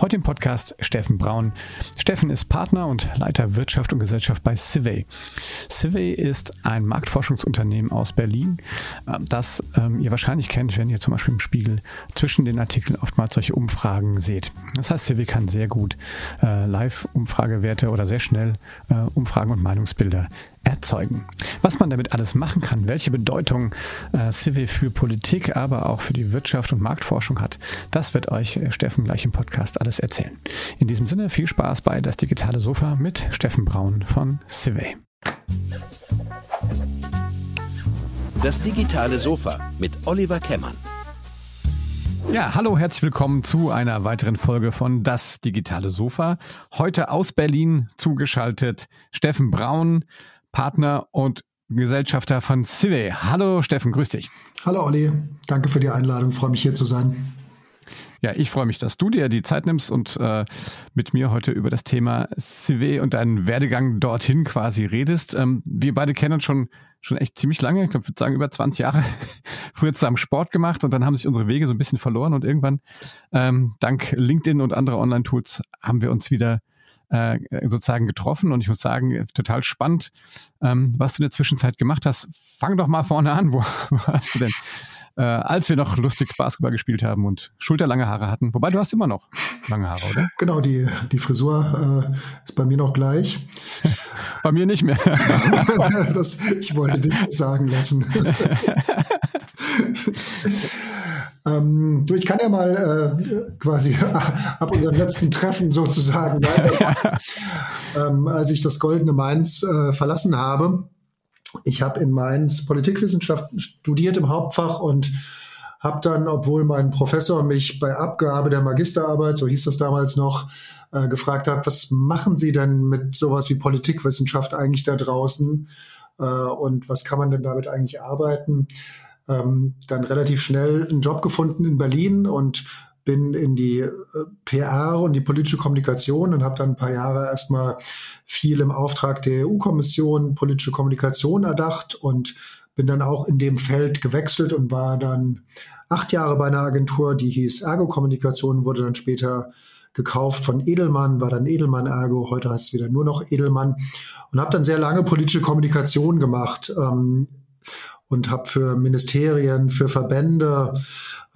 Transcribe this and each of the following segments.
Heute im Podcast Steffen Braun. Steffen ist Partner und Leiter Wirtschaft und Gesellschaft bei Civey. Civey ist ein Marktforschungsunternehmen aus Berlin, äh, das ähm, ihr wahrscheinlich kennt, wenn ihr zum Beispiel im Spiegel zwischen den Artikeln oftmals solche Umfragen seht. Das heißt, Civey kann sehr gut äh, Live-Umfragewerte oder sehr schnell äh, Umfragen und Meinungsbilder erzeugen. Was man damit alles machen kann, welche Bedeutung äh, Civey für Politik, aber auch für die Wirtschaft und Marktforschung hat, das wird euch äh, Steffen gleich im Podcast alles erzählen. In diesem Sinne viel Spaß bei Das Digitale Sofa mit Steffen Braun von Civey. Das Digitale Sofa mit Oliver Kemmern. Ja, hallo, herzlich willkommen zu einer weiteren Folge von Das Digitale Sofa. Heute aus Berlin zugeschaltet Steffen Braun, Partner und Gesellschafter von Civey. Hallo Steffen, grüß dich. Hallo Olli, danke für die Einladung, freue mich hier zu sein. Ja, ich freue mich, dass du dir die Zeit nimmst und äh, mit mir heute über das Thema CV und deinen Werdegang dorthin quasi redest. Ähm, wir beide kennen uns schon, schon echt ziemlich lange, ich glaube, ich würde sagen über 20 Jahre, früher zusammen Sport gemacht und dann haben sich unsere Wege so ein bisschen verloren und irgendwann, ähm, dank LinkedIn und anderer Online-Tools, haben wir uns wieder äh, sozusagen getroffen und ich muss sagen, total spannend, ähm, was du in der Zwischenzeit gemacht hast. Fang doch mal vorne an, wo, wo hast du denn äh, als wir noch lustig Basketball gespielt haben und schulterlange Haare hatten. Wobei du hast immer noch lange Haare, oder? Genau, die, die Frisur äh, ist bei mir noch gleich. bei mir nicht mehr. das, ich wollte dich sagen lassen. ähm, du, ich kann ja mal äh, quasi ab unserem letzten Treffen sozusagen, ähm, als ich das Goldene Mainz äh, verlassen habe, ich habe in Mainz Politikwissenschaften studiert im Hauptfach und habe dann, obwohl mein Professor mich bei Abgabe der Magisterarbeit, so hieß das damals noch, äh, gefragt hat, was machen Sie denn mit sowas wie Politikwissenschaft eigentlich da draußen? Äh, und was kann man denn damit eigentlich arbeiten? Ähm, dann relativ schnell einen Job gefunden in Berlin und bin in die äh, PR und die politische Kommunikation und habe dann ein paar Jahre erstmal viel im Auftrag der EU-Kommission politische Kommunikation erdacht und bin dann auch in dem Feld gewechselt und war dann acht Jahre bei einer Agentur, die hieß Ergo Kommunikation, wurde dann später gekauft von Edelmann, war dann Edelmann Ergo, heute heißt es wieder nur noch Edelmann und habe dann sehr lange politische Kommunikation gemacht. Ähm, und habe für Ministerien, für Verbände,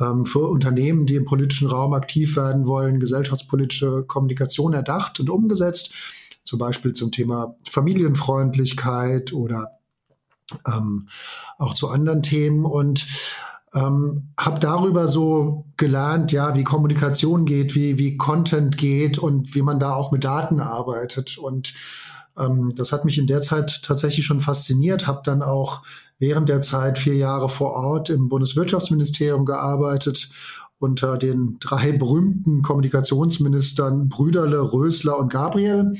ähm, für Unternehmen, die im politischen Raum aktiv werden wollen, gesellschaftspolitische Kommunikation erdacht und umgesetzt, zum Beispiel zum Thema Familienfreundlichkeit oder ähm, auch zu anderen Themen und ähm, habe darüber so gelernt, ja, wie Kommunikation geht, wie, wie Content geht und wie man da auch mit Daten arbeitet. Und ähm, das hat mich in der Zeit tatsächlich schon fasziniert, habe dann auch während der Zeit vier Jahre vor Ort im Bundeswirtschaftsministerium gearbeitet unter den drei berühmten Kommunikationsministern Brüderle, Rösler und Gabriel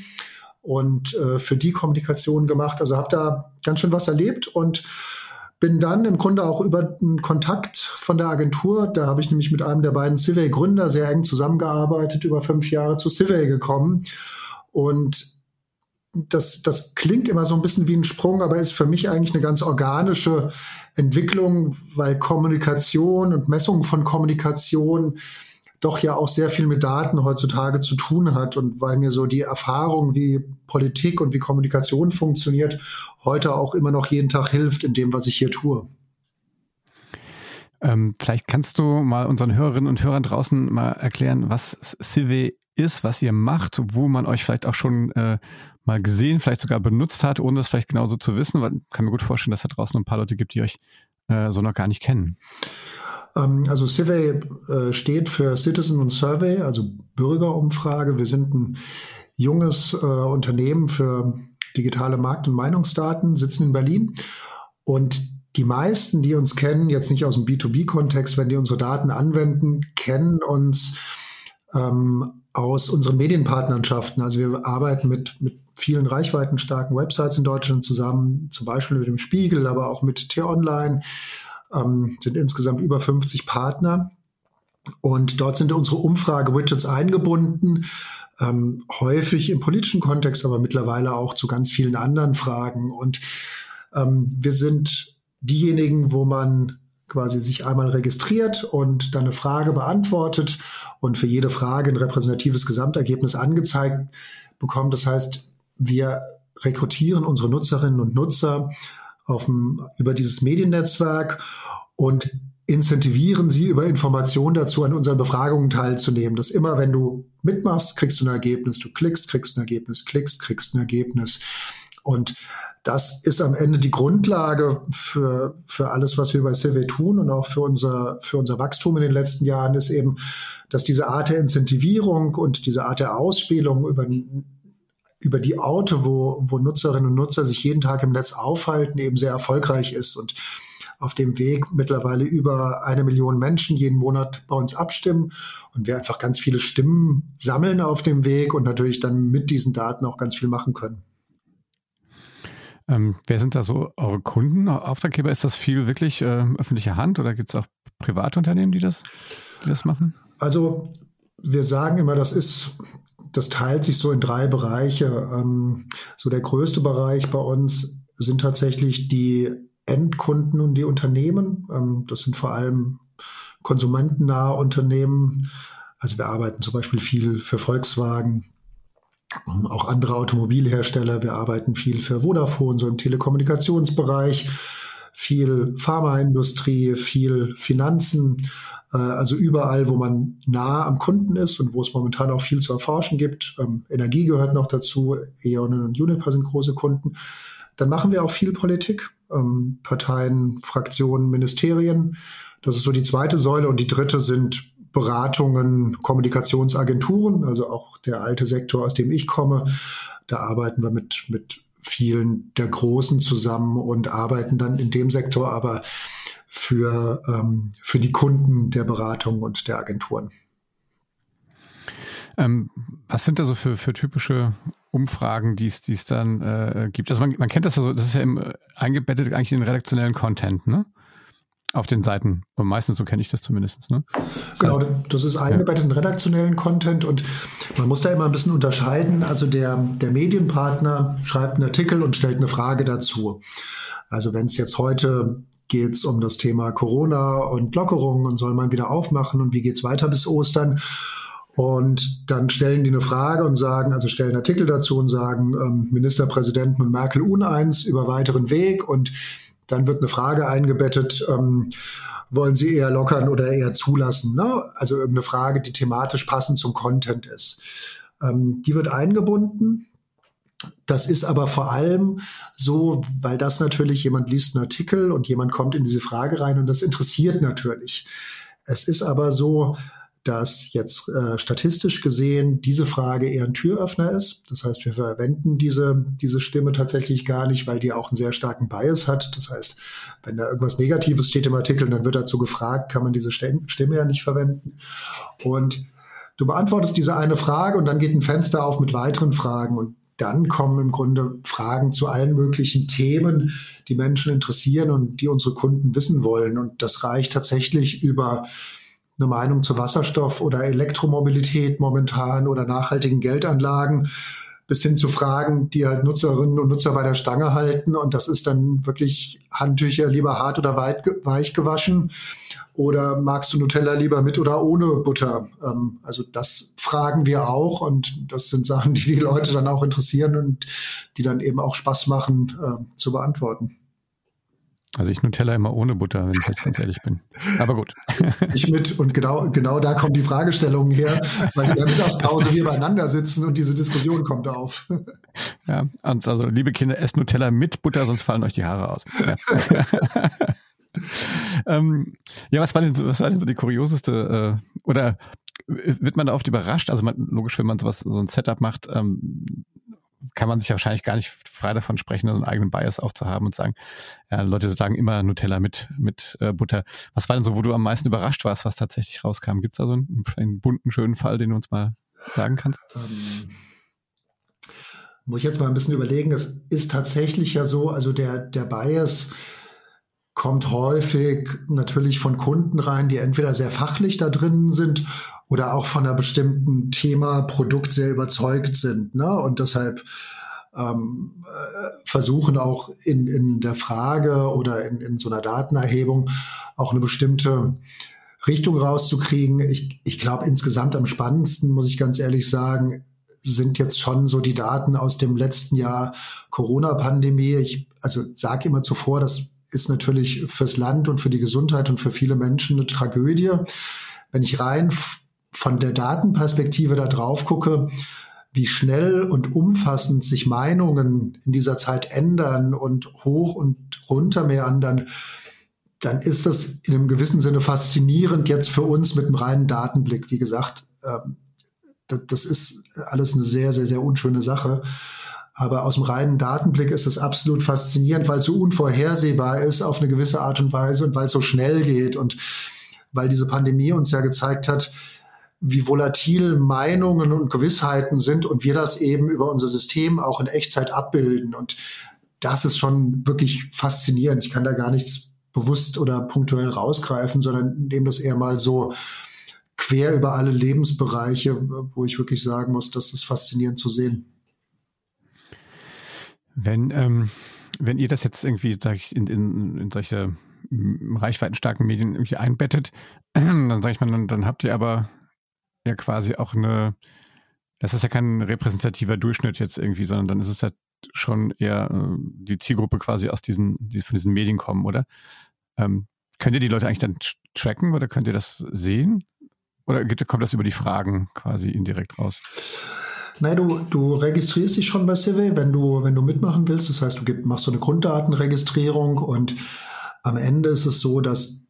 und äh, für die Kommunikation gemacht. Also habe da ganz schön was erlebt und bin dann im Grunde auch über einen Kontakt von der Agentur, da habe ich nämlich mit einem der beiden Civey-Gründer sehr eng zusammengearbeitet, über fünf Jahre zu Civey gekommen. Und das, das klingt immer so ein bisschen wie ein Sprung, aber ist für mich eigentlich eine ganz organische Entwicklung, weil Kommunikation und Messung von Kommunikation doch ja auch sehr viel mit Daten heutzutage zu tun hat und weil mir so die Erfahrung, wie Politik und wie Kommunikation funktioniert, heute auch immer noch jeden Tag hilft in dem, was ich hier tue. Ähm, vielleicht kannst du mal unseren Hörerinnen und Hörern draußen mal erklären, was Cive ist, was ihr macht, wo man euch vielleicht auch schon äh, mal gesehen, vielleicht sogar benutzt hat, ohne das vielleicht genauso zu wissen? Weil ich kann mir gut vorstellen, dass da draußen ein paar Leute gibt, die euch äh, so noch gar nicht kennen. Ähm, also Survey äh, steht für Citizen und Survey, also Bürgerumfrage. Wir sind ein junges äh, Unternehmen für digitale Markt- und Meinungsdaten, sitzen in Berlin. Und die meisten, die uns kennen, jetzt nicht aus dem B2B-Kontext, wenn die unsere Daten anwenden, kennen uns ähm, aus unseren Medienpartnerschaften. Also wir arbeiten mit, mit vielen reichweitenstarken Websites in Deutschland zusammen, zum Beispiel mit dem Spiegel, aber auch mit T-Online, ähm, sind insgesamt über 50 Partner. Und dort sind unsere Umfrage-Widgets eingebunden, ähm, häufig im politischen Kontext, aber mittlerweile auch zu ganz vielen anderen Fragen. Und ähm, wir sind diejenigen, wo man quasi sich einmal registriert und dann eine Frage beantwortet und für jede Frage ein repräsentatives Gesamtergebnis angezeigt bekommt. Das heißt, wir rekrutieren unsere Nutzerinnen und Nutzer dem, über dieses Mediennetzwerk und incentivieren sie über Informationen dazu, an unseren Befragungen teilzunehmen. Dass immer, wenn du mitmachst, kriegst du ein Ergebnis, du klickst, kriegst ein Ergebnis, klickst, kriegst ein Ergebnis. Und das ist am Ende die Grundlage für, für alles, was wir bei Cive tun und auch für unser, für unser Wachstum in den letzten Jahren ist eben, dass diese Art der Incentivierung und diese Art der Ausspielung über, über die Orte, wo, wo Nutzerinnen und Nutzer sich jeden Tag im Netz aufhalten, eben sehr erfolgreich ist und auf dem Weg mittlerweile über eine Million Menschen jeden Monat bei uns abstimmen und wir einfach ganz viele Stimmen sammeln auf dem Weg und natürlich dann mit diesen Daten auch ganz viel machen können. Ähm, wer sind da so eure Kunden, Auftraggeber? Ist das viel wirklich äh, öffentliche Hand oder gibt es auch private Unternehmen, die das, die das machen? Also wir sagen immer, das ist, das teilt sich so in drei Bereiche. Ähm, so der größte Bereich bei uns sind tatsächlich die Endkunden und die Unternehmen. Ähm, das sind vor allem konsumentennahe Unternehmen. Also wir arbeiten zum Beispiel viel für Volkswagen, auch andere Automobilhersteller. Wir arbeiten viel für Vodafone, so im Telekommunikationsbereich, viel Pharmaindustrie, viel Finanzen. Äh, also überall, wo man nah am Kunden ist und wo es momentan auch viel zu erforschen gibt. Ähm, Energie gehört noch dazu. E.ON und Uniper sind große Kunden. Dann machen wir auch viel Politik. Ähm, Parteien, Fraktionen, Ministerien. Das ist so die zweite Säule. Und die dritte sind Beratungen, Kommunikationsagenturen, also auch der alte Sektor, aus dem ich komme. Da arbeiten wir mit, mit vielen der Großen zusammen und arbeiten dann in dem Sektor aber für, ähm, für die Kunden der Beratung und der Agenturen. Ähm, was sind da so für, für typische Umfragen, die es dann äh, gibt? Also man, man kennt das ja so, das ist ja im, äh, eingebettet eigentlich in den redaktionellen Content, ne? Auf den Seiten. Und meistens so kenne ich das zumindest. Ne? Das genau, heißt, das ist eingebettet ja. in redaktionellen Content und man muss da immer ein bisschen unterscheiden. Also der, der Medienpartner schreibt einen Artikel und stellt eine Frage dazu. Also wenn es jetzt heute geht um das Thema Corona und Lockerung und soll man wieder aufmachen und wie geht es weiter bis Ostern? Und dann stellen die eine Frage und sagen, also stellen Artikel dazu und sagen, ähm, Ministerpräsidenten und Merkel uneins über weiteren Weg und dann wird eine Frage eingebettet, ähm, wollen Sie eher lockern oder eher zulassen? Ne? Also irgendeine Frage, die thematisch passend zum Content ist. Ähm, die wird eingebunden. Das ist aber vor allem so, weil das natürlich jemand liest einen Artikel und jemand kommt in diese Frage rein und das interessiert natürlich. Es ist aber so, dass jetzt äh, statistisch gesehen diese Frage eher ein Türöffner ist. Das heißt, wir verwenden diese, diese Stimme tatsächlich gar nicht, weil die auch einen sehr starken Bias hat. Das heißt, wenn da irgendwas Negatives steht im Artikel, dann wird dazu gefragt, kann man diese Stimme ja nicht verwenden. Und du beantwortest diese eine Frage und dann geht ein Fenster auf mit weiteren Fragen und dann kommen im Grunde Fragen zu allen möglichen Themen, die Menschen interessieren und die unsere Kunden wissen wollen. Und das reicht tatsächlich über eine Meinung zu Wasserstoff oder Elektromobilität momentan oder nachhaltigen Geldanlagen bis hin zu Fragen, die halt Nutzerinnen und Nutzer bei der Stange halten. Und das ist dann wirklich Handtücher lieber hart oder weit, weich gewaschen. Oder magst du Nutella lieber mit oder ohne Butter? Ähm, also das fragen wir auch und das sind Sachen, die die Leute dann auch interessieren und die dann eben auch Spaß machen äh, zu beantworten. Also ich Nutella immer ohne Butter, wenn ich jetzt ganz ehrlich bin. Aber gut. Ich mit und genau, genau da kommen die Fragestellungen her, weil in der Mittagspause wir beieinander sitzen und diese Diskussion kommt auf. Ja, und also liebe Kinder, esst Nutella mit Butter, sonst fallen euch die Haare aus. Ja, ähm, ja was, war denn, was war denn so die kurioseste äh, oder wird man da oft überrascht? Also man, logisch, wenn man sowas, so ein Setup macht, ähm, kann man sich wahrscheinlich gar nicht frei davon sprechen, so einen eigenen Bias auch zu haben und sagen, ja, Leute sagen immer Nutella mit, mit äh, Butter. Was war denn so, wo du am meisten überrascht warst, was tatsächlich rauskam? Gibt es da so einen, einen, bunten, schönen Fall, den du uns mal sagen kannst? Ähm, muss ich jetzt mal ein bisschen überlegen. Es ist tatsächlich ja so, also der, der Bias kommt häufig natürlich von Kunden rein, die entweder sehr fachlich da drin sind oder auch von einer bestimmten Thema, Produkt sehr überzeugt sind. Ne? Und deshalb ähm, äh, versuchen auch in, in der Frage oder in, in so einer Datenerhebung auch eine bestimmte Richtung rauszukriegen. Ich, ich glaube, insgesamt am spannendsten, muss ich ganz ehrlich sagen, sind jetzt schon so die Daten aus dem letzten Jahr Corona-Pandemie. Ich also sage immer zuvor, das ist natürlich fürs Land und für die Gesundheit und für viele Menschen eine Tragödie. Wenn ich rein von der Datenperspektive da drauf gucke, wie schnell und umfassend sich Meinungen in dieser Zeit ändern und hoch und runter meandern, dann ist das in einem gewissen Sinne faszinierend jetzt für uns mit einem reinen Datenblick. Wie gesagt, ähm, das ist alles eine sehr, sehr, sehr unschöne Sache. Aber aus dem reinen Datenblick ist es absolut faszinierend, weil es so unvorhersehbar ist auf eine gewisse Art und Weise und weil es so schnell geht und weil diese Pandemie uns ja gezeigt hat, wie volatil Meinungen und Gewissheiten sind und wir das eben über unser System auch in Echtzeit abbilden. Und das ist schon wirklich faszinierend. Ich kann da gar nichts bewusst oder punktuell rausgreifen, sondern nehme das eher mal so quer über alle Lebensbereiche, wo ich wirklich sagen muss, das ist faszinierend zu sehen. Wenn, ähm, wenn ihr das jetzt irgendwie sag ich, in, in, in solche reichweitenstarken Medien irgendwie einbettet, dann sage ich mal, dann, dann habt ihr aber ja quasi auch eine, das ist ja kein repräsentativer Durchschnitt jetzt irgendwie, sondern dann ist es halt schon eher äh, die Zielgruppe quasi aus diesen, die von diesen Medien kommen, oder? Ähm, könnt ihr die Leute eigentlich dann tracken oder könnt ihr das sehen? Oder kommt das über die Fragen quasi indirekt raus? Nein, du, du registrierst dich schon bei Civi, wenn du, wenn du mitmachen willst. Das heißt, du gib, machst so eine Grunddatenregistrierung und am Ende ist es so, dass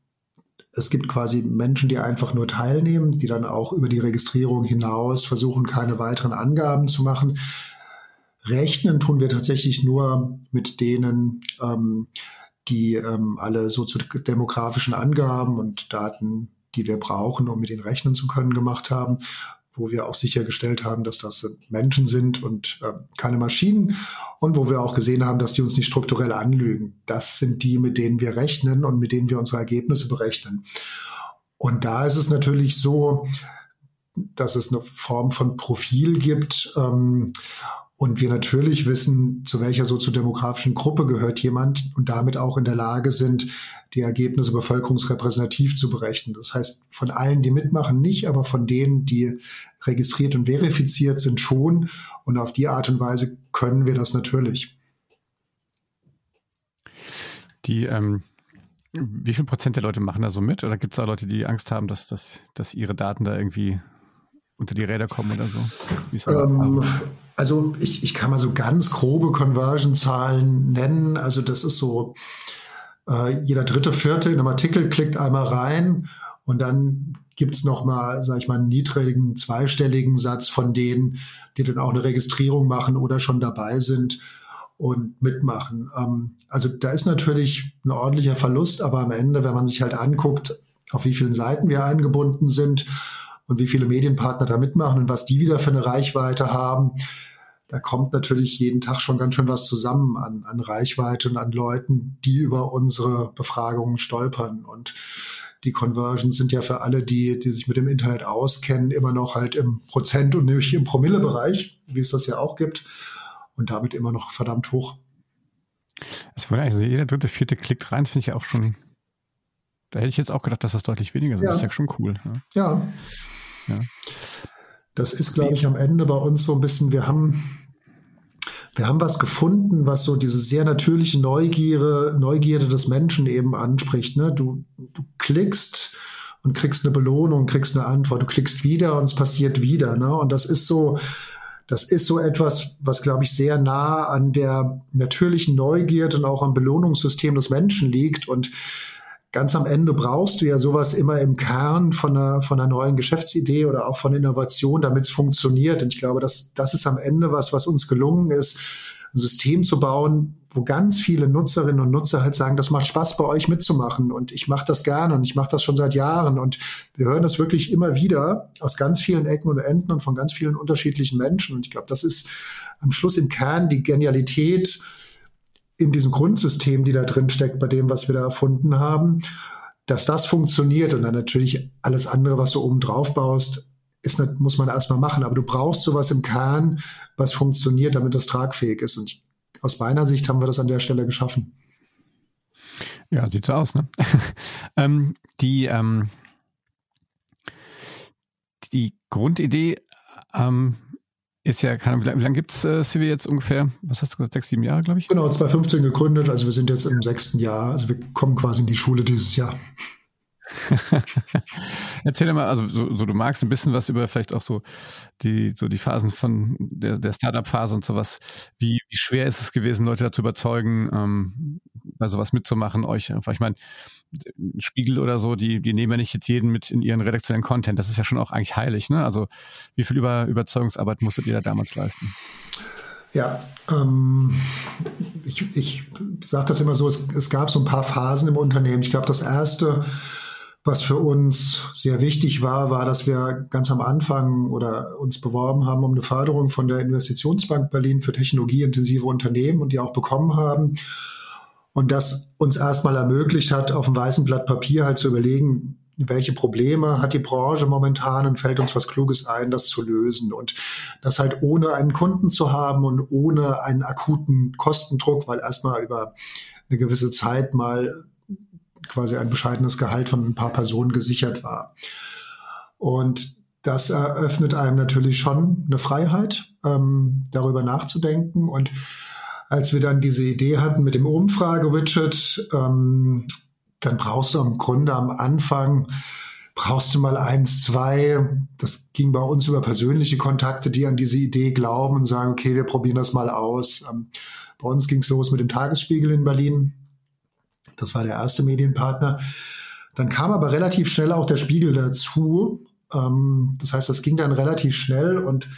es gibt quasi Menschen, die einfach nur teilnehmen, die dann auch über die Registrierung hinaus versuchen, keine weiteren Angaben zu machen. Rechnen tun wir tatsächlich nur mit denen, ähm, die ähm, alle soziodemografischen Angaben und Daten, die wir brauchen, um mit ihnen rechnen zu können, gemacht haben wo wir auch sichergestellt haben, dass das Menschen sind und äh, keine Maschinen und wo wir auch gesehen haben, dass die uns nicht strukturell anlügen. Das sind die, mit denen wir rechnen und mit denen wir unsere Ergebnisse berechnen. Und da ist es natürlich so, dass es eine Form von Profil gibt. Ähm, und wir natürlich wissen, zu welcher soziodemografischen Gruppe gehört jemand und damit auch in der Lage sind, die Ergebnisse bevölkerungsrepräsentativ zu berechnen. Das heißt, von allen, die mitmachen, nicht, aber von denen, die registriert und verifiziert sind, schon. Und auf die Art und Weise können wir das natürlich. Die, ähm, wie viel Prozent der Leute machen da so mit? Oder gibt es da Leute, die Angst haben, dass, dass, dass ihre Daten da irgendwie unter die Räder kommen oder so? Also ich, ich kann mal so ganz grobe Conversion-Zahlen nennen. Also das ist so, äh, jeder dritte, vierte in einem Artikel klickt einmal rein und dann gibt es nochmal, sage ich mal, einen niedrigen zweistelligen Satz von denen, die dann auch eine Registrierung machen oder schon dabei sind und mitmachen. Ähm, also da ist natürlich ein ordentlicher Verlust, aber am Ende, wenn man sich halt anguckt, auf wie vielen Seiten wir eingebunden sind und wie viele Medienpartner da mitmachen und was die wieder für eine Reichweite haben, da kommt natürlich jeden Tag schon ganz schön was zusammen an, an Reichweite und an Leuten, die über unsere Befragungen stolpern. Und die Conversions sind ja für alle, die, die sich mit dem Internet auskennen, immer noch halt im Prozent- und nicht im Promillebereich, wie es das ja auch gibt. Und damit immer noch verdammt hoch. Es wurde also jeder dritte, vierte klickt rein, finde ich ja auch schon. Da hätte ich jetzt auch gedacht, dass das deutlich weniger ist. Ja. Das ist ja schon cool. Ne? Ja. ja. Das ist, glaube ich, am Ende bei uns so ein bisschen, wir haben, wir haben was gefunden, was so diese sehr natürliche Neugierde, Neugierde des Menschen eben anspricht. Ne? Du, du klickst und kriegst eine Belohnung, kriegst eine Antwort, du klickst wieder und es passiert wieder. Ne? Und das ist so, das ist so etwas, was, glaube ich, sehr nah an der natürlichen Neugierde und auch am Belohnungssystem des Menschen liegt. Und ganz am Ende brauchst du ja sowas immer im Kern von einer, von einer neuen Geschäftsidee oder auch von Innovation, damit es funktioniert. Und ich glaube, das, das ist am Ende was, was uns gelungen ist, ein System zu bauen, wo ganz viele Nutzerinnen und Nutzer halt sagen, das macht Spaß bei euch mitzumachen. Und ich mache das gerne und ich mache das schon seit Jahren. Und wir hören das wirklich immer wieder aus ganz vielen Ecken und Enden und von ganz vielen unterschiedlichen Menschen. Und ich glaube, das ist am Schluss im Kern die Genialität in diesem Grundsystem, die da drin steckt, bei dem, was wir da erfunden haben, dass das funktioniert und dann natürlich alles andere, was du oben drauf baust, ist, muss man erstmal machen. Aber du brauchst sowas im Kern, was funktioniert, damit das tragfähig ist. Und aus meiner Sicht haben wir das an der Stelle geschaffen. Ja, sieht so aus, ne? ähm, die, ähm, die Grundidee ähm, ist ja, keine, wie lange, lang gibt es äh, CV jetzt ungefähr? Was hast du gesagt? Sechs, sieben Jahre, glaube ich? Genau, 2015 gegründet, also wir sind jetzt im sechsten Jahr. Also wir kommen quasi in die Schule dieses Jahr. Erzähl mal, also so, so, du magst ein bisschen was über vielleicht auch so die, so die Phasen von der, der Startup-Phase und sowas. Wie, wie schwer ist es gewesen, Leute dazu überzeugen, ähm, bei sowas mitzumachen, euch einfach, ich meine, Spiegel oder so, die, die nehmen ja nicht jetzt jeden mit in ihren redaktionellen Content. Das ist ja schon auch eigentlich heilig, ne? Also wie viel Über Überzeugungsarbeit musstet ihr da damals leisten? Ja, ähm, ich, ich sage das immer so, es, es gab so ein paar Phasen im Unternehmen. Ich glaube, das erste was für uns sehr wichtig war, war, dass wir ganz am Anfang oder uns beworben haben um eine Förderung von der Investitionsbank Berlin für technologieintensive Unternehmen und die auch bekommen haben. Und das uns erstmal ermöglicht hat, auf dem weißen Blatt Papier halt zu überlegen, welche Probleme hat die Branche momentan und fällt uns was Kluges ein, das zu lösen. Und das halt ohne einen Kunden zu haben und ohne einen akuten Kostendruck, weil erstmal über eine gewisse Zeit mal quasi ein bescheidenes Gehalt von ein paar Personen gesichert war. Und das eröffnet einem natürlich schon eine Freiheit, ähm, darüber nachzudenken. Und als wir dann diese Idee hatten mit dem Umfrage-Widget, ähm, dann brauchst du im Grunde am Anfang, brauchst du mal eins, zwei, das ging bei uns über persönliche Kontakte, die an diese Idee glauben und sagen, okay, wir probieren das mal aus. Ähm, bei uns ging es los mit dem Tagesspiegel in Berlin. Das war der erste Medienpartner. Dann kam aber relativ schnell auch der Spiegel dazu. Ähm, das heißt, das ging dann relativ schnell und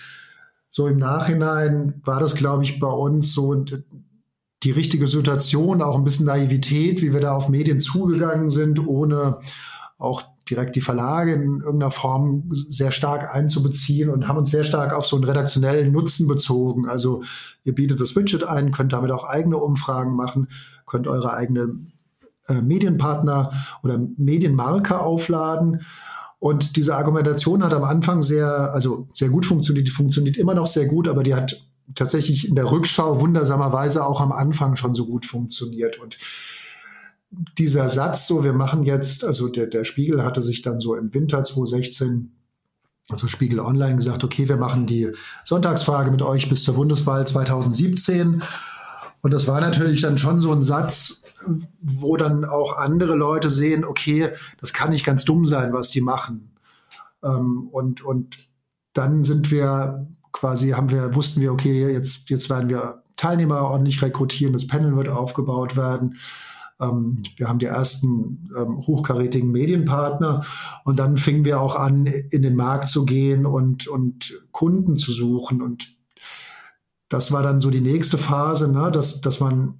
so im Nachhinein war das, glaube ich, bei uns so die richtige Situation, auch ein bisschen Naivität, wie wir da auf Medien zugegangen sind, ohne auch direkt die Verlage in irgendeiner Form sehr stark einzubeziehen und haben uns sehr stark auf so einen redaktionellen Nutzen bezogen. Also ihr bietet das Widget ein, könnt damit auch eigene Umfragen machen, könnt eure eigene äh, Medienpartner oder Medienmarke aufladen. Und diese Argumentation hat am Anfang sehr, also sehr gut funktioniert, die funktioniert immer noch sehr gut, aber die hat tatsächlich in der Rückschau wundersamerweise auch am Anfang schon so gut funktioniert. Und dieser Satz, so wir machen jetzt, also der, der Spiegel hatte sich dann so im Winter 2016 also Spiegel Online gesagt, okay, wir machen die Sonntagsfrage mit euch bis zur Bundeswahl 2017. Und das war natürlich dann schon so ein Satz, wo dann auch andere Leute sehen, okay, das kann nicht ganz dumm sein, was die machen. Ähm, und, und dann sind wir quasi, haben wir, wussten wir, okay, jetzt, jetzt werden wir Teilnehmer ordentlich rekrutieren, das Panel wird aufgebaut werden. Ähm, wir haben die ersten ähm, hochkarätigen Medienpartner und dann fingen wir auch an, in den Markt zu gehen und, und Kunden zu suchen. Und das war dann so die nächste Phase, ne, dass, dass man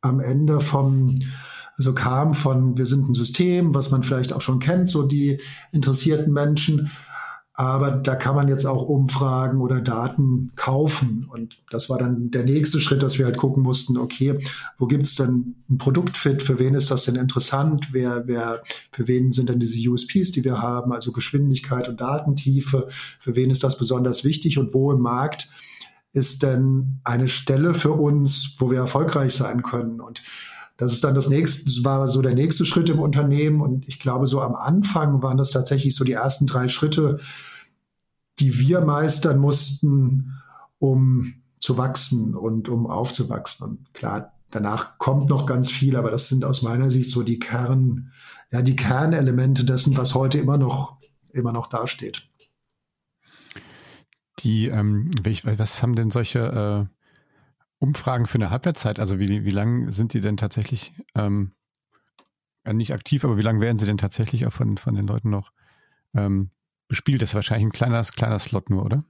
am Ende vom, also kam von, wir sind ein System, was man vielleicht auch schon kennt, so die interessierten Menschen. Aber da kann man jetzt auch Umfragen oder Daten kaufen. Und das war dann der nächste Schritt, dass wir halt gucken mussten, okay, wo gibt's denn ein Produktfit? Für wen ist das denn interessant? Wer, wer, für wen sind denn diese USPs, die wir haben? Also Geschwindigkeit und Datentiefe. Für wen ist das besonders wichtig? Und wo im Markt ist denn eine Stelle für uns, wo wir erfolgreich sein können? Und das ist dann das nächste, war so der nächste Schritt im Unternehmen. Und ich glaube, so am Anfang waren das tatsächlich so die ersten drei Schritte, die wir meistern mussten, um zu wachsen und um aufzuwachsen. Und klar, danach kommt noch ganz viel, aber das sind aus meiner Sicht so die Kern, ja, die Kernelemente dessen, was heute immer noch, immer noch dasteht. Die, ähm, was haben denn solche äh, Umfragen für eine Halbwertszeit? Also wie, wie lang sind die denn tatsächlich, ähm, nicht aktiv, aber wie lange werden sie denn tatsächlich auch von, von den Leuten noch ähm, bespielt? Das ist wahrscheinlich ein kleiner, kleiner Slot nur, oder?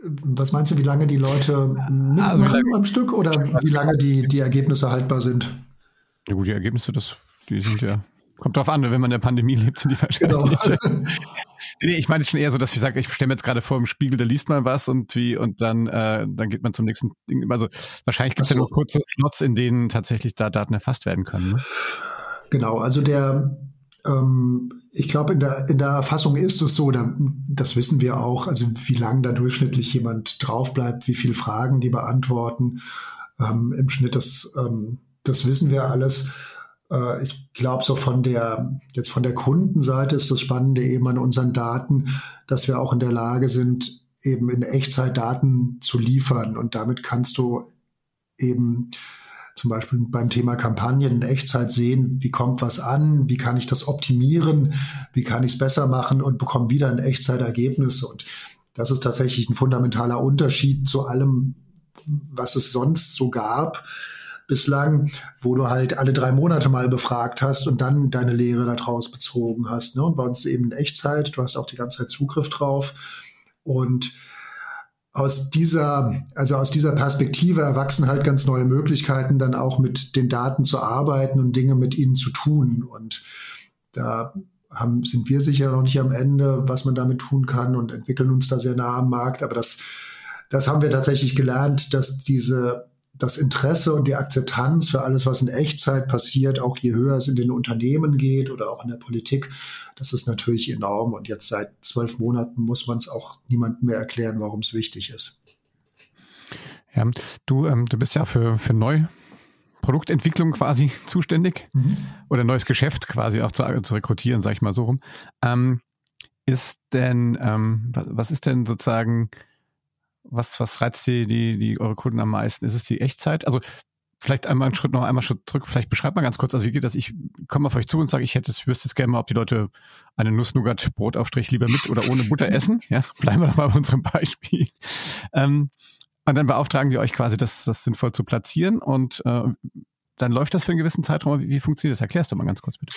Was meinst du, wie lange die Leute mitmachen also lange, am Stück oder wie lange die, die Ergebnisse haltbar sind? Ja gut, die Ergebnisse, das, die sind ja Kommt drauf an, wenn man in der Pandemie lebt, sind die wahrscheinlich. Genau. nee, ich meine es schon eher so, dass ich sage, ich stelle mir jetzt gerade vor im Spiegel, da liest man was und wie und dann, äh, dann geht man zum nächsten Ding. Also wahrscheinlich gibt es ja nur kurze Slots, in denen tatsächlich da Daten erfasst werden können. Ne? Genau, also der ähm, ich glaube, in der, in der Erfassung ist es so, da, das wissen wir auch, also wie lange da durchschnittlich jemand drauf bleibt, wie viele Fragen die beantworten. Ähm, Im Schnitt, das, ähm, das wissen wir alles. Äh, ich glaube, so von der, jetzt von der Kundenseite ist das Spannende eben an unseren Daten, dass wir auch in der Lage sind, eben in Echtzeit Daten zu liefern. Und damit kannst du eben zum Beispiel beim Thema Kampagnen in Echtzeit sehen, wie kommt was an, wie kann ich das optimieren, wie kann ich es besser machen und bekomme wieder in Echtzeit Ergebnisse. Und das ist tatsächlich ein fundamentaler Unterschied zu allem, was es sonst so gab bislang, wo du halt alle drei Monate mal befragt hast und dann deine Lehre daraus bezogen hast. Ne? Und bei uns eben in Echtzeit, du hast auch die ganze Zeit Zugriff drauf. Und aus dieser, also aus dieser Perspektive erwachsen halt ganz neue Möglichkeiten, dann auch mit den Daten zu arbeiten und Dinge mit ihnen zu tun. Und da haben, sind wir sicher noch nicht am Ende, was man damit tun kann und entwickeln uns da sehr nah am Markt. Aber das, das haben wir tatsächlich gelernt, dass diese das Interesse und die Akzeptanz für alles, was in Echtzeit passiert, auch je höher es in den Unternehmen geht oder auch in der Politik, das ist natürlich enorm. Und jetzt seit zwölf Monaten muss man es auch niemandem mehr erklären, warum es wichtig ist. Ja, du, ähm, du bist ja für, für Produktentwicklung quasi zuständig mhm. oder neues Geschäft quasi auch zu, zu rekrutieren, sage ich mal so rum. Ähm, ist denn, ähm, was, was ist denn sozusagen was, was reizt die, die, die eure Kunden am meisten? Ist es die Echtzeit? Also vielleicht einmal einen Schritt noch einmal Schritt zurück. Vielleicht beschreibt mal ganz kurz, also wie geht das? Ich komme auf euch zu und sage, ich hätte, ich wüsste jetzt gerne mal, ob die Leute eine Nuss-Nougat-Brotaufstrich lieber mit oder ohne Butter essen. Ja, bleiben wir doch mal bei unserem Beispiel. Ähm, und dann beauftragen die euch quasi, das, das sinnvoll zu platzieren und äh, dann läuft das für einen gewissen Zeitraum. Wie, wie funktioniert das? Erklärst du mal ganz kurz bitte.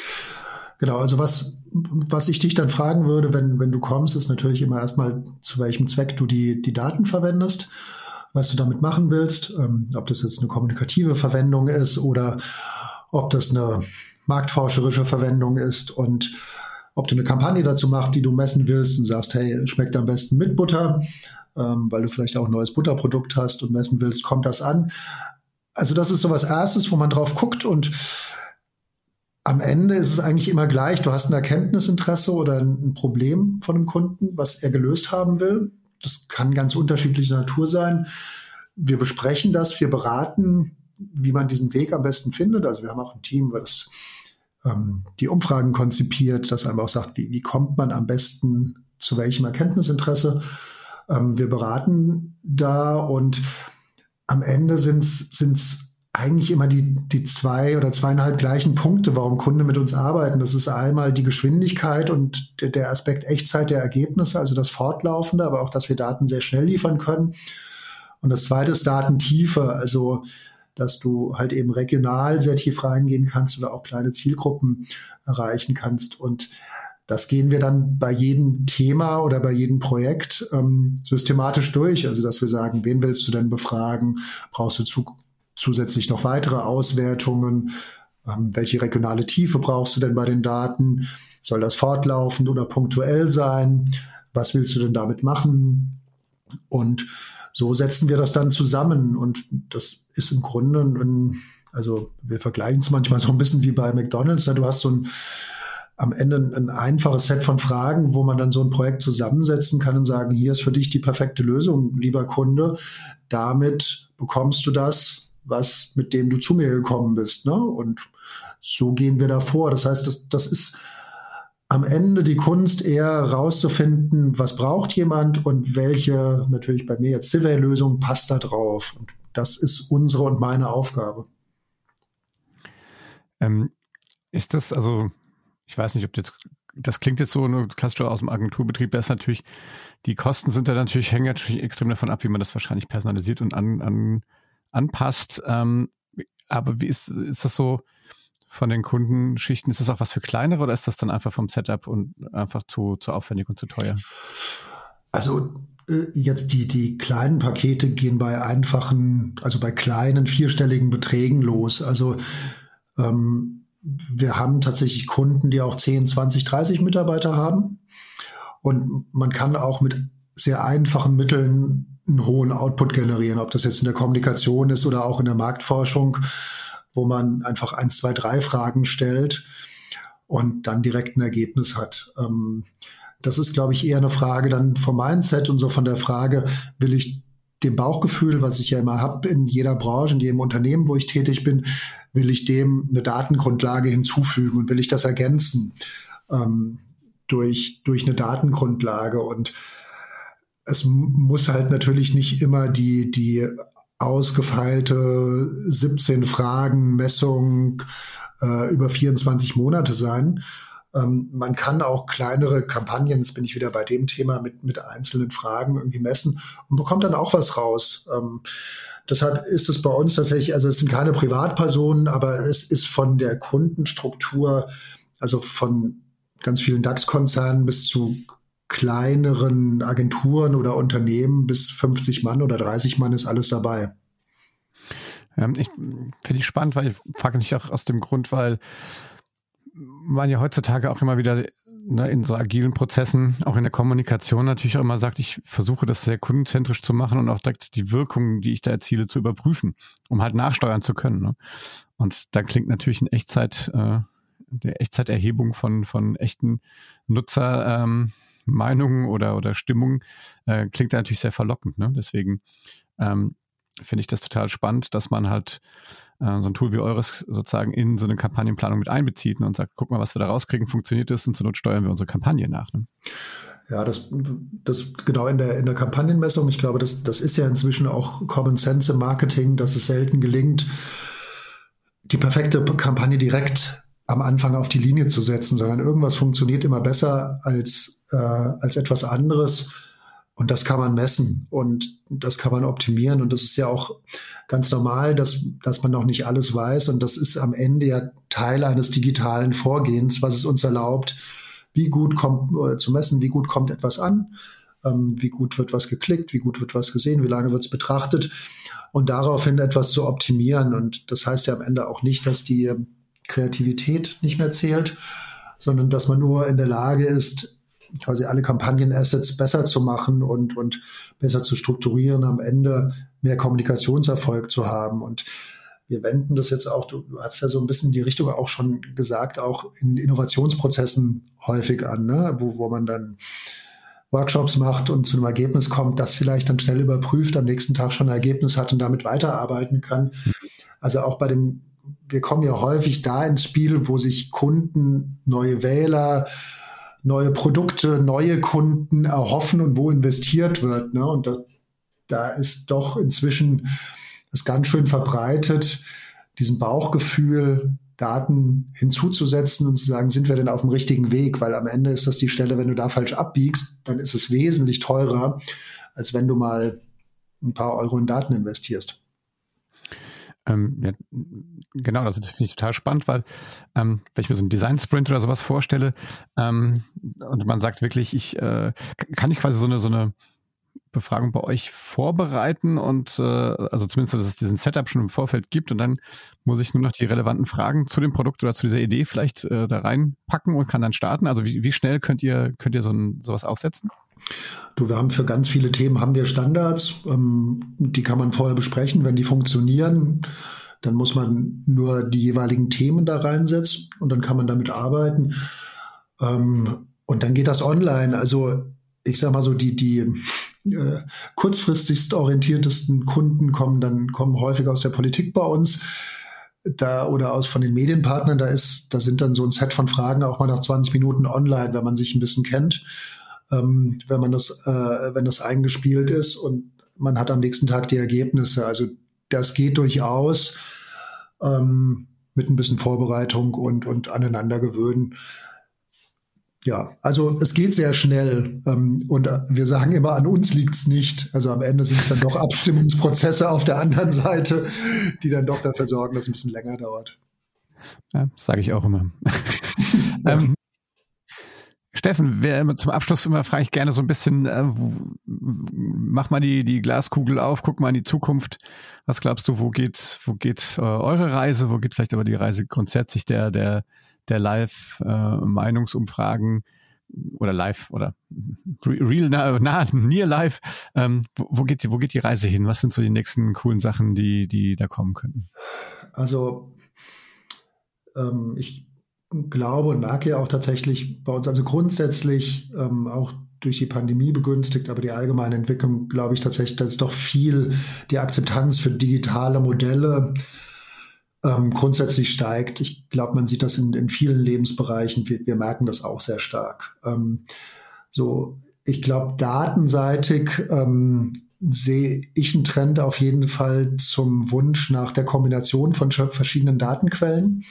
Genau, also was, was ich dich dann fragen würde, wenn, wenn du kommst, ist natürlich immer erstmal, zu welchem Zweck du die, die Daten verwendest, was du damit machen willst, ähm, ob das jetzt eine kommunikative Verwendung ist oder ob das eine marktforscherische Verwendung ist und ob du eine Kampagne dazu machst, die du messen willst und sagst, hey, schmeckt am besten mit Butter, ähm, weil du vielleicht auch ein neues Butterprodukt hast und messen willst, kommt das an. Also das ist so was Erstes, wo man drauf guckt und am Ende ist es eigentlich immer gleich. Du hast ein Erkenntnisinteresse oder ein Problem von einem Kunden, was er gelöst haben will. Das kann ganz unterschiedlicher Natur sein. Wir besprechen das, wir beraten, wie man diesen Weg am besten findet. Also wir haben auch ein Team, das ähm, die Umfragen konzipiert, das einem auch sagt, wie, wie kommt man am besten zu welchem Erkenntnisinteresse. Ähm, wir beraten da und am Ende sind es eigentlich immer die, die zwei oder zweieinhalb gleichen Punkte, warum Kunden mit uns arbeiten. Das ist einmal die Geschwindigkeit und der, Aspekt Echtzeit der Ergebnisse, also das Fortlaufende, aber auch, dass wir Daten sehr schnell liefern können. Und das zweite ist Datentiefe, also dass du halt eben regional sehr tief reingehen kannst oder auch kleine Zielgruppen erreichen kannst. Und das gehen wir dann bei jedem Thema oder bei jedem Projekt ähm, systematisch durch. Also dass wir sagen, wen willst du denn befragen? Brauchst du Zug zusätzlich noch weitere Auswertungen? Ähm, welche regionale Tiefe brauchst du denn bei den Daten? Soll das fortlaufend oder punktuell sein? Was willst du denn damit machen? Und so setzen wir das dann zusammen. Und das ist im Grunde ein, also wir vergleichen es manchmal so ein bisschen wie bei McDonalds. Du hast so ein am Ende ein einfaches Set von Fragen, wo man dann so ein Projekt zusammensetzen kann und sagen, hier ist für dich die perfekte Lösung, lieber Kunde. Damit bekommst du das, was, mit dem du zu mir gekommen bist. Ne? Und so gehen wir da vor. Das heißt, das, das ist am Ende die Kunst eher rauszufinden, was braucht jemand und welche, natürlich bei mir jetzt Civil-Lösung passt da drauf. Und das ist unsere und meine Aufgabe. Ähm, ist das also, ich weiß nicht, ob jetzt, das klingt jetzt so nur klassisch aus dem Agenturbetrieb, da ist natürlich, die Kosten sind da natürlich, hängen natürlich extrem davon ab, wie man das wahrscheinlich personalisiert und an, an anpasst. Ähm, aber wie ist, ist das so von den Kundenschichten? Ist das auch was für kleinere oder ist das dann einfach vom Setup und einfach zu, zu aufwendig und zu teuer? Also äh, jetzt die, die kleinen Pakete gehen bei einfachen, also bei kleinen vierstelligen Beträgen los. Also ähm, wir haben tatsächlich Kunden, die auch 10, 20, 30 Mitarbeiter haben. Und man kann auch mit sehr einfachen Mitteln einen hohen Output generieren, ob das jetzt in der Kommunikation ist oder auch in der Marktforschung, wo man einfach eins, zwei, drei Fragen stellt. und dann direkt ein Ergebnis hat. Ähm, das ist, glaube ich, eher eine Frage dann vom Mindset und so von der Frage, will ich dem Bauchgefühl, was ich ja immer habe in jeder Branche, in jedem Unternehmen, wo ich tätig bin, will ich dem eine Datengrundlage hinzufügen und will ich das ergänzen ähm, durch, durch eine Datengrundlage. Und es muss halt natürlich nicht immer die, die ausgefeilte 17 Fragen Messung äh, über 24 Monate sein. Ähm, man kann auch kleinere Kampagnen, jetzt bin ich wieder bei dem Thema, mit, mit einzelnen Fragen irgendwie messen und bekommt dann auch was raus. Ähm, deshalb ist es bei uns tatsächlich, also es sind keine Privatpersonen, aber es ist von der Kundenstruktur, also von ganz vielen DAX-Konzernen bis zu kleineren Agenturen oder Unternehmen bis 50 Mann oder 30 Mann ist alles dabei. Ich finde ich spannend, weil ich frage mich auch aus dem Grund, weil man ja heutzutage auch immer wieder ne, in so agilen Prozessen, auch in der Kommunikation natürlich auch immer sagt, ich versuche das sehr kundenzentrisch zu machen und auch direkt die Wirkungen, die ich da erziele, zu überprüfen, um halt nachsteuern zu können. Ne? Und da klingt natürlich in Echtzeit, äh, der Echtzeiterhebung von, von echten Nutzermeinungen ähm, oder, oder Stimmungen äh, klingt natürlich sehr verlockend. Ne? Deswegen ähm, finde ich das total spannend, dass man halt äh, so ein Tool wie eures sozusagen in so eine Kampagnenplanung mit einbezieht ne, und sagt, guck mal, was wir da rauskriegen, funktioniert das und zur Not steuern wir unsere Kampagne nach. Ne? Ja, das, das genau in der, in der Kampagnenmessung, ich glaube, das, das ist ja inzwischen auch Common Sense im Marketing, dass es selten gelingt, die perfekte Kampagne direkt am Anfang auf die Linie zu setzen, sondern irgendwas funktioniert immer besser als, äh, als etwas anderes. Und das kann man messen und das kann man optimieren. Und das ist ja auch ganz normal, dass, dass man noch nicht alles weiß. Und das ist am Ende ja Teil eines digitalen Vorgehens, was es uns erlaubt, wie gut kommt, äh, zu messen, wie gut kommt etwas an, ähm, wie gut wird was geklickt, wie gut wird was gesehen, wie lange wird es betrachtet und daraufhin etwas zu optimieren. Und das heißt ja am Ende auch nicht, dass die Kreativität nicht mehr zählt, sondern dass man nur in der Lage ist, quasi alle Kampagnenassets besser zu machen und, und besser zu strukturieren, am Ende mehr Kommunikationserfolg zu haben. Und wir wenden das jetzt auch, du hast ja so ein bisschen die Richtung auch schon gesagt, auch in Innovationsprozessen häufig an, ne? wo, wo man dann Workshops macht und zu einem Ergebnis kommt, das vielleicht dann schnell überprüft, am nächsten Tag schon ein Ergebnis hat und damit weiterarbeiten kann. Also auch bei dem, wir kommen ja häufig da ins Spiel, wo sich Kunden, neue Wähler, neue Produkte, neue Kunden erhoffen und wo investiert wird. Ne? Und da, da ist doch inzwischen das ganz schön verbreitet, diesem Bauchgefühl, Daten hinzuzusetzen und zu sagen, sind wir denn auf dem richtigen Weg? Weil am Ende ist das die Stelle, wenn du da falsch abbiegst, dann ist es wesentlich teurer, als wenn du mal ein paar Euro in Daten investierst. Ähm, ja, genau, das finde ich total spannend, weil ähm, wenn ich mir so einen Design-Sprint oder sowas vorstelle ähm, und man sagt wirklich, ich äh, kann ich quasi so eine so eine Befragung bei euch vorbereiten und äh, also zumindest, dass es diesen Setup schon im Vorfeld gibt und dann muss ich nur noch die relevanten Fragen zu dem Produkt oder zu dieser Idee vielleicht äh, da reinpacken und kann dann starten. Also wie, wie schnell könnt ihr könnt ihr so ein, sowas aufsetzen? Du, wir haben für ganz viele Themen haben wir Standards, ähm, die kann man vorher besprechen, wenn die funktionieren. Dann muss man nur die jeweiligen Themen da reinsetzen und dann kann man damit arbeiten. Ähm, und dann geht das online. Also ich sage mal so, die, die äh, kurzfristigst orientiertesten Kunden kommen dann kommen häufig aus der Politik bei uns da oder aus von den Medienpartnern, da ist, da sind dann so ein Set von Fragen auch mal nach 20 Minuten online, wenn man sich ein bisschen kennt ähm, wenn man das, äh, wenn das eingespielt ist und man hat am nächsten Tag die Ergebnisse. Also das geht durchaus ähm, mit ein bisschen Vorbereitung und, und aneinandergewöhnen. Ja, also es geht sehr schnell ähm, und wir sagen immer, an uns liegt es nicht. Also am Ende sind es dann doch Abstimmungsprozesse auf der anderen Seite, die dann doch dafür sorgen, dass es ein bisschen länger dauert. Ja, sage ich auch immer. ähm, Steffen, wer, zum Abschluss immer frage ich gerne so ein bisschen, äh, mach mal die, die Glaskugel auf, guck mal in die Zukunft. Was glaubst du, wo geht, wo geht äh, eure Reise, wo geht vielleicht aber die Reise grundsätzlich der, der, der Live-Meinungsumfragen äh, oder live oder real, nah, nah near live? Ähm, wo, wo, geht die, wo geht die Reise hin? Was sind so die nächsten coolen Sachen, die, die da kommen könnten? Also, ähm, ich glaube und merke ja auch tatsächlich bei uns, also grundsätzlich ähm, auch durch die Pandemie begünstigt, aber die allgemeine Entwicklung, glaube ich tatsächlich, dass doch viel die Akzeptanz für digitale Modelle ähm, grundsätzlich steigt. Ich glaube, man sieht das in, in vielen Lebensbereichen. Wir, wir, merken das auch sehr stark. Ähm, so, ich glaube, datenseitig ähm, sehe ich einen Trend auf jeden Fall zum Wunsch nach der Kombination von verschiedenen Datenquellen.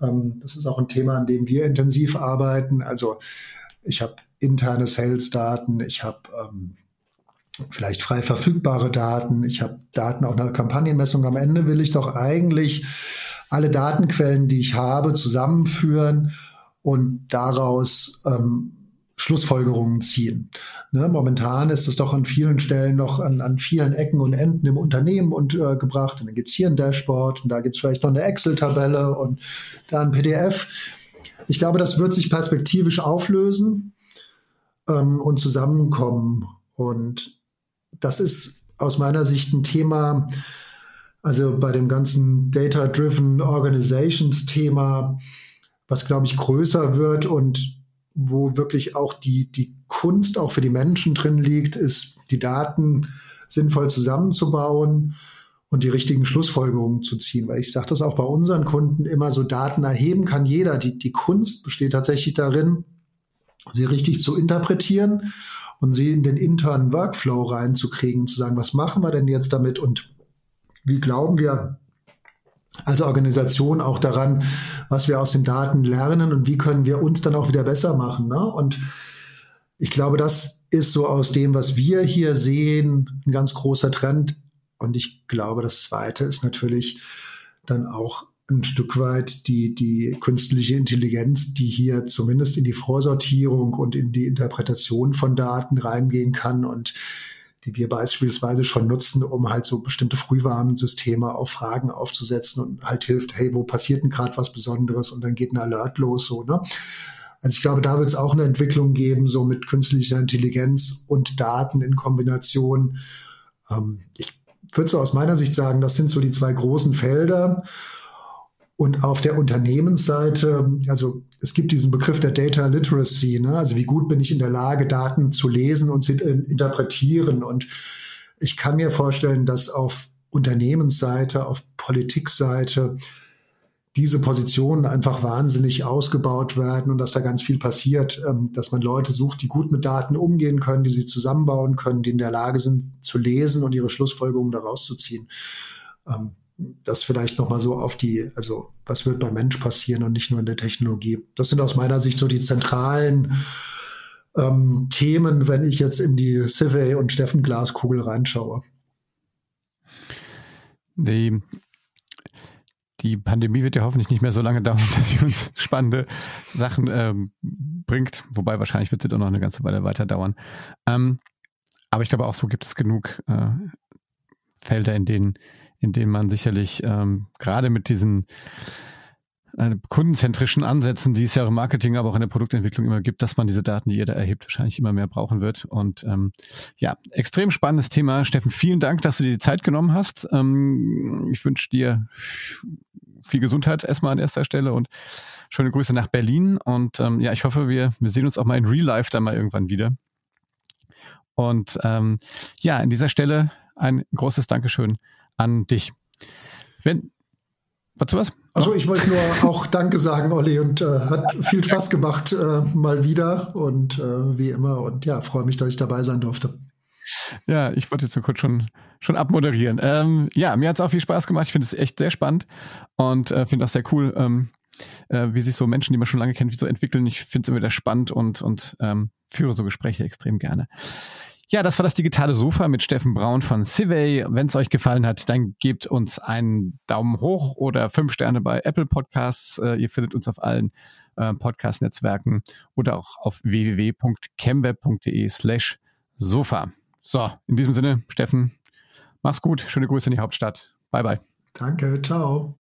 Ähm, das ist auch ein Thema, an dem wir intensiv arbeiten. Also ich habe interne Sales-Daten, ich habe ähm, vielleicht frei verfügbare Daten, ich habe Daten auch nach Kampagnenmessung. Am Ende will ich doch eigentlich alle Datenquellen, die ich habe, zusammenführen und daraus ähm, Schlussfolgerungen ziehen. Ne, momentan ist es doch an vielen Stellen noch an, an vielen Ecken und Enden im Unternehmen und, äh, gebracht. Und dann gibt's hier ein Dashboard und da gibt's vielleicht noch eine Excel-Tabelle und da ein PDF. Ich glaube, das wird sich perspektivisch auflösen ähm, und zusammenkommen. Und das ist aus meiner Sicht ein Thema, also bei dem ganzen Data-Driven Organizations-Thema, was, glaube ich, größer wird und wo wirklich auch die, die Kunst auch für die Menschen drin liegt, ist, die Daten sinnvoll zusammenzubauen und die richtigen Schlussfolgerungen zu ziehen. Weil ich sage das auch bei unseren Kunden immer so, Daten erheben kann jeder. Die, die Kunst besteht tatsächlich darin, sie richtig zu interpretieren und sie in den internen Workflow reinzukriegen, zu sagen, was machen wir denn jetzt damit und wie glauben wir, als Organisation auch daran, was wir aus den Daten lernen und wie können wir uns dann auch wieder besser machen. Ne? Und ich glaube, das ist so aus dem, was wir hier sehen, ein ganz großer Trend. Und ich glaube, das Zweite ist natürlich dann auch ein Stück weit die, die künstliche Intelligenz, die hier zumindest in die Vorsortierung und in die Interpretation von Daten reingehen kann und die wir beispielsweise schon nutzen, um halt so bestimmte Frühwarnsysteme auf Fragen aufzusetzen und halt hilft, hey, wo passiert denn gerade was Besonderes und dann geht ein Alert los, so, ne? Also ich glaube, da wird es auch eine Entwicklung geben, so mit künstlicher Intelligenz und Daten in Kombination. Ähm, ich würde so aus meiner Sicht sagen, das sind so die zwei großen Felder. Und auf der Unternehmensseite, also es gibt diesen Begriff der Data Literacy, ne? also wie gut bin ich in der Lage, Daten zu lesen und zu interpretieren. Und ich kann mir vorstellen, dass auf Unternehmensseite, auf Politikseite diese Positionen einfach wahnsinnig ausgebaut werden und dass da ganz viel passiert, ähm, dass man Leute sucht, die gut mit Daten umgehen können, die sie zusammenbauen können, die in der Lage sind zu lesen und ihre Schlussfolgerungen daraus zu ziehen. Das vielleicht nochmal so auf die, also was wird beim Mensch passieren und nicht nur in der Technologie. Das sind aus meiner Sicht so die zentralen ähm, Themen, wenn ich jetzt in die Civey und Steffen Glaskugel reinschaue. Die, die Pandemie wird ja hoffentlich nicht mehr so lange dauern, dass sie uns spannende Sachen ähm, bringt. Wobei wahrscheinlich wird sie doch noch eine ganze Weile weiter dauern. Ähm, aber ich glaube auch so gibt es genug äh, Felder, in denen in denen man sicherlich ähm, gerade mit diesen äh, kundenzentrischen Ansätzen, die es ja im Marketing, aber auch in der Produktentwicklung immer gibt, dass man diese Daten, die jeder erhebt, wahrscheinlich immer mehr brauchen wird. Und ähm, ja, extrem spannendes Thema. Steffen, vielen Dank, dass du dir die Zeit genommen hast. Ähm, ich wünsche dir viel Gesundheit erstmal an erster Stelle und schöne Grüße nach Berlin. Und ähm, ja, ich hoffe, wir, wir sehen uns auch mal in Real Life dann mal irgendwann wieder. Und ähm, ja, an dieser Stelle ein großes Dankeschön an dich. Wenn, was du was? Also ich wollte nur auch Danke sagen, Olli, und äh, hat viel Spaß gemacht äh, mal wieder und äh, wie immer und ja, freue mich, dass ich dabei sein durfte. Ja, ich wollte jetzt so kurz schon, schon abmoderieren. Ähm, ja, mir hat es auch viel Spaß gemacht. Ich finde es echt sehr spannend und äh, finde auch sehr cool, ähm, äh, wie sich so Menschen, die man schon lange kennt, wie so entwickeln. Ich finde es immer wieder spannend und, und ähm, führe so Gespräche extrem gerne. Ja, das war das digitale Sofa mit Steffen Braun von Civey. Wenn es euch gefallen hat, dann gebt uns einen Daumen hoch oder fünf Sterne bei Apple Podcasts. Äh, ihr findet uns auf allen äh, Podcast-Netzwerken oder auch auf www.chemweb.de slash Sofa. So, in diesem Sinne, Steffen, mach's gut. Schöne Grüße in die Hauptstadt. Bye, bye. Danke, ciao.